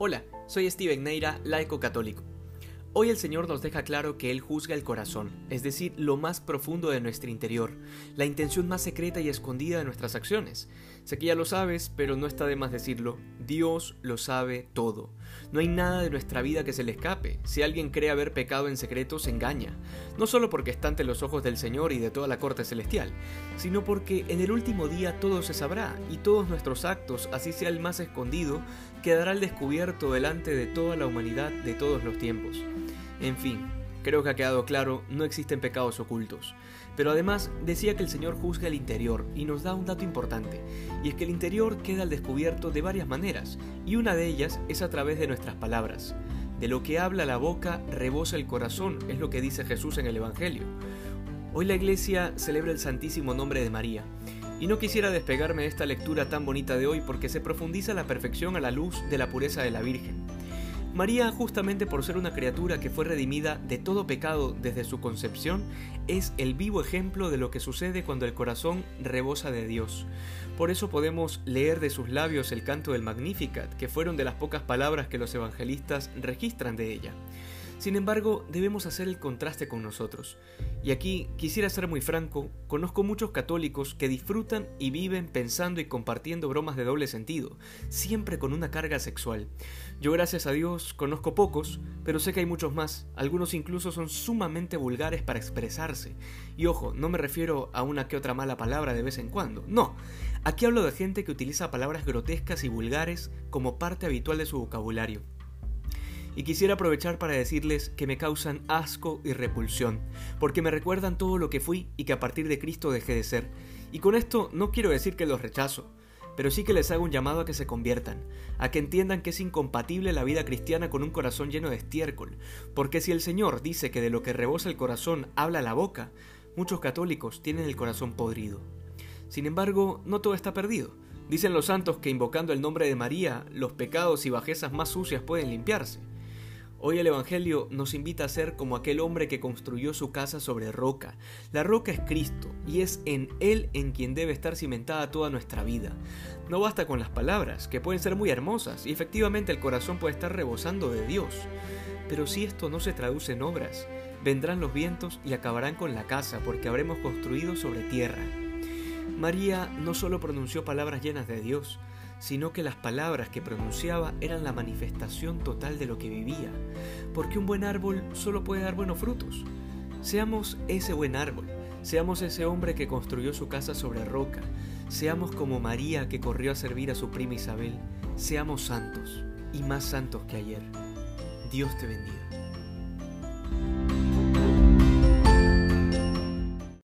Hola, soy Steven Neira, laico católico. Hoy el Señor nos deja claro que Él juzga el corazón, es decir, lo más profundo de nuestro interior, la intención más secreta y escondida de nuestras acciones. Sé que ya lo sabes, pero no está de más decirlo, Dios lo sabe todo. No hay nada de nuestra vida que se le escape. Si alguien cree haber pecado en secreto, se engaña. No solo porque está ante los ojos del Señor y de toda la corte celestial, sino porque en el último día todo se sabrá y todos nuestros actos, así sea el más escondido, quedará al descubierto delante de toda la humanidad de todos los tiempos. En fin, creo que ha quedado claro, no existen pecados ocultos. Pero además decía que el Señor juzga el interior y nos da un dato importante, y es que el interior queda al descubierto de varias maneras, y una de ellas es a través de nuestras palabras. De lo que habla la boca rebosa el corazón, es lo que dice Jesús en el Evangelio. Hoy la iglesia celebra el santísimo nombre de María, y no quisiera despegarme de esta lectura tan bonita de hoy porque se profundiza la perfección a la luz de la pureza de la Virgen. María, justamente por ser una criatura que fue redimida de todo pecado desde su concepción, es el vivo ejemplo de lo que sucede cuando el corazón rebosa de Dios. Por eso podemos leer de sus labios el canto del Magnificat, que fueron de las pocas palabras que los evangelistas registran de ella. Sin embargo, debemos hacer el contraste con nosotros. Y aquí quisiera ser muy franco, conozco muchos católicos que disfrutan y viven pensando y compartiendo bromas de doble sentido, siempre con una carga sexual. Yo gracias a Dios conozco pocos, pero sé que hay muchos más, algunos incluso son sumamente vulgares para expresarse. Y ojo, no me refiero a una que otra mala palabra de vez en cuando, no, aquí hablo de gente que utiliza palabras grotescas y vulgares como parte habitual de su vocabulario y quisiera aprovechar para decirles que me causan asco y repulsión, porque me recuerdan todo lo que fui y que a partir de Cristo dejé de ser. Y con esto no quiero decir que los rechazo, pero sí que les hago un llamado a que se conviertan, a que entiendan que es incompatible la vida cristiana con un corazón lleno de estiércol, porque si el Señor dice que de lo que rebosa el corazón habla la boca, muchos católicos tienen el corazón podrido. Sin embargo, no todo está perdido. Dicen los santos que invocando el nombre de María, los pecados y bajezas más sucias pueden limpiarse. Hoy el Evangelio nos invita a ser como aquel hombre que construyó su casa sobre roca. La roca es Cristo y es en Él en quien debe estar cimentada toda nuestra vida. No basta con las palabras, que pueden ser muy hermosas y efectivamente el corazón puede estar rebosando de Dios. Pero si esto no se traduce en obras, vendrán los vientos y acabarán con la casa porque habremos construido sobre tierra. María no solo pronunció palabras llenas de Dios, sino que las palabras que pronunciaba eran la manifestación total de lo que vivía, porque un buen árbol solo puede dar buenos frutos. Seamos ese buen árbol, seamos ese hombre que construyó su casa sobre roca, seamos como María que corrió a servir a su prima Isabel, seamos santos y más santos que ayer. Dios te bendiga.